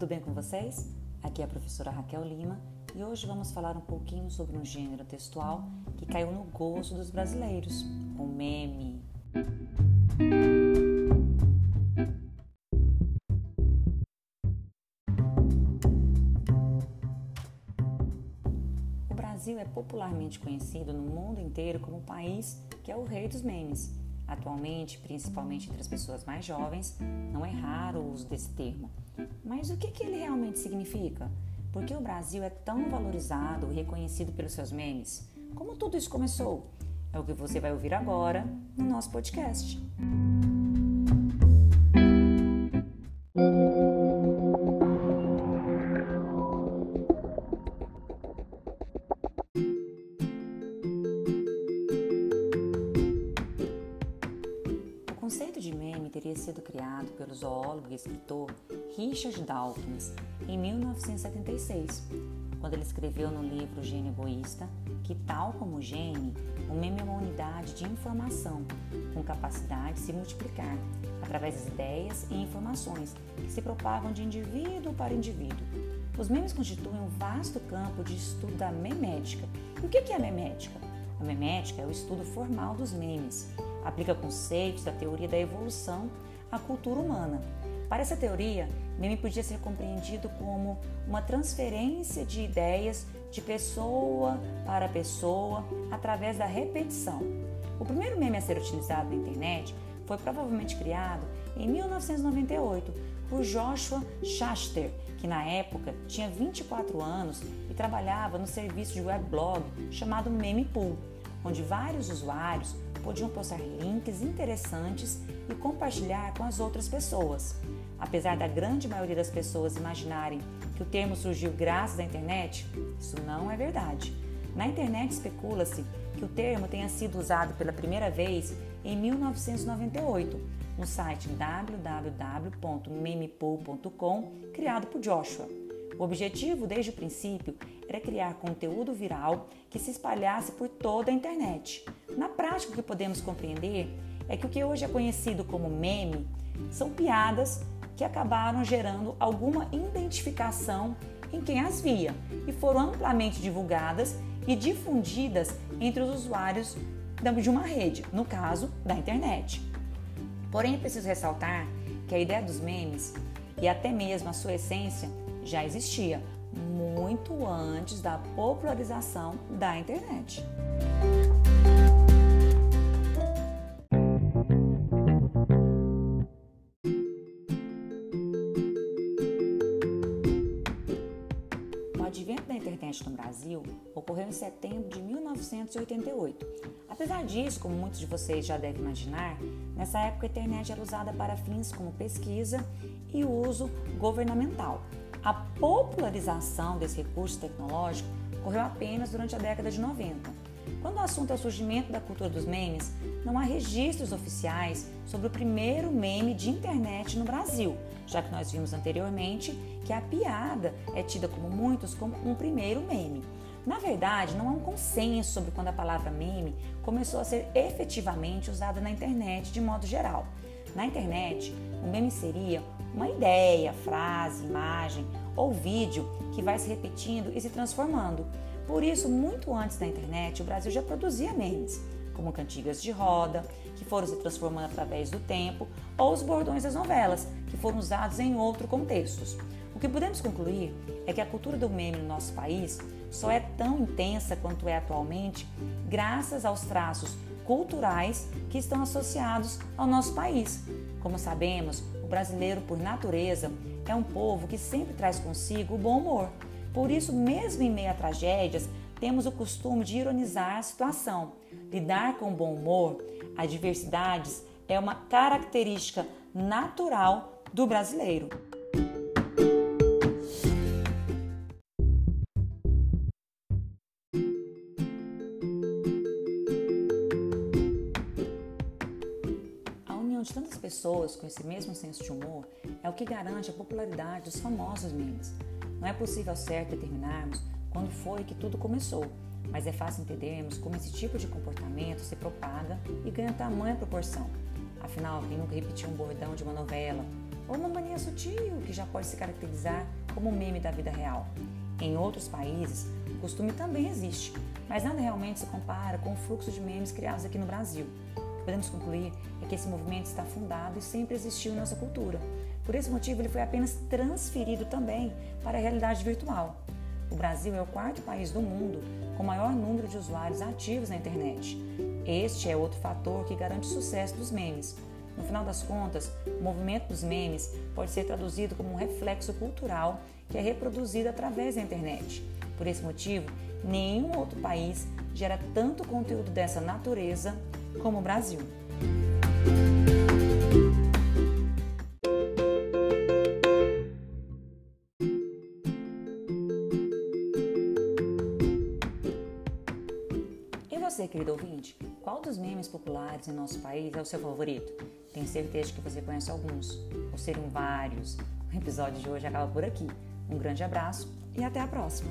tudo bem com vocês? Aqui é a professora Raquel Lima e hoje vamos falar um pouquinho sobre um gênero textual que caiu no gosto dos brasileiros, o meme. O Brasil é popularmente conhecido no mundo inteiro como o país que é o rei dos memes. Atualmente, principalmente entre as pessoas mais jovens, não é raro o uso desse termo. Mas o que, que ele realmente significa? Por que o Brasil é tão valorizado e reconhecido pelos seus memes? Como tudo isso começou? É o que você vai ouvir agora no nosso podcast. conceito de meme teria sido criado pelo zoólogo e escritor Richard Dawkins em 1976, quando ele escreveu no livro Gênio Egoísta que, tal como o gene, o meme é uma unidade de informação com capacidade de se multiplicar através das ideias e informações que se propagam de indivíduo para indivíduo. Os memes constituem um vasto campo de estudo da memética. E o que é a memética? A memética é o estudo formal dos memes aplica conceitos da teoria da evolução à cultura humana. Para essa teoria, meme podia ser compreendido como uma transferência de ideias de pessoa para pessoa através da repetição. O primeiro meme a ser utilizado na internet foi provavelmente criado em 1998 por Joshua Schachter, que na época tinha 24 anos e trabalhava no serviço de weblog chamado Memepool, onde vários usuários podiam postar links interessantes e compartilhar com as outras pessoas. Apesar da grande maioria das pessoas imaginarem que o termo surgiu graças à internet, isso não é verdade. Na internet especula-se que o termo tenha sido usado pela primeira vez em 1998, no site www.memepool.com, criado por Joshua. O objetivo, desde o princípio, era criar conteúdo viral que se espalhasse por toda a internet. Na prática, o que podemos compreender é que o que hoje é conhecido como meme são piadas que acabaram gerando alguma identificação em quem as via e foram amplamente divulgadas e difundidas entre os usuários de uma rede, no caso da internet. Porém, é preciso ressaltar que a ideia dos memes e até mesmo a sua essência já existia muito antes da popularização da internet. O advento da internet no Brasil ocorreu em setembro de 1988. Apesar disso, como muitos de vocês já devem imaginar, nessa época a internet era usada para fins como pesquisa e uso governamental. A popularização desse recurso tecnológico ocorreu apenas durante a década de 90. Quando o assunto é o surgimento da cultura dos memes, não há registros oficiais sobre o primeiro meme de internet no Brasil, já que nós vimos anteriormente que a piada é tida como muitos como um primeiro meme. Na verdade, não há um consenso sobre quando a palavra meme começou a ser efetivamente usada na internet de modo geral. Na internet, o meme seria uma ideia, frase, imagem ou vídeo que vai se repetindo e se transformando. Por isso, muito antes da internet, o Brasil já produzia memes, como cantigas de roda, que foram se transformando através do tempo, ou os bordões das novelas, que foram usados em outros contextos. O que podemos concluir é que a cultura do meme no nosso país só é tão intensa quanto é atualmente, graças aos traços culturais que estão associados ao nosso país. Como sabemos, o brasileiro, por natureza, é um povo que sempre traz consigo o bom humor. Por isso, mesmo em meio a tragédias, temos o costume de ironizar a situação. Lidar com bom humor, adversidades, é uma característica natural do brasileiro. De tantas pessoas com esse mesmo senso de humor é o que garante a popularidade dos famosos memes. Não é possível ao certo determinarmos quando foi que tudo começou, mas é fácil entendermos como esse tipo de comportamento se propaga e ganha tamanha proporção. Afinal, quem nunca repetiu um bordão de uma novela ou uma mania sutil que já pode se caracterizar como meme da vida real. Em outros países, o costume também existe, mas nada realmente se compara com o fluxo de memes criados aqui no Brasil. Podemos concluir é que esse movimento está fundado e sempre existiu em nossa cultura. Por esse motivo, ele foi apenas transferido também para a realidade virtual. O Brasil é o quarto país do mundo com maior número de usuários ativos na internet. Este é outro fator que garante o sucesso dos memes. No final das contas, o movimento dos memes pode ser traduzido como um reflexo cultural que é reproduzido através da internet. Por esse motivo, nenhum outro país gera tanto conteúdo dessa natureza como o Brasil. E você, querido ouvinte, qual dos memes populares em nosso país é o seu favorito? Tenho certeza que você conhece alguns, ou seriam vários. O episódio de hoje acaba por aqui. Um grande abraço e até a próxima!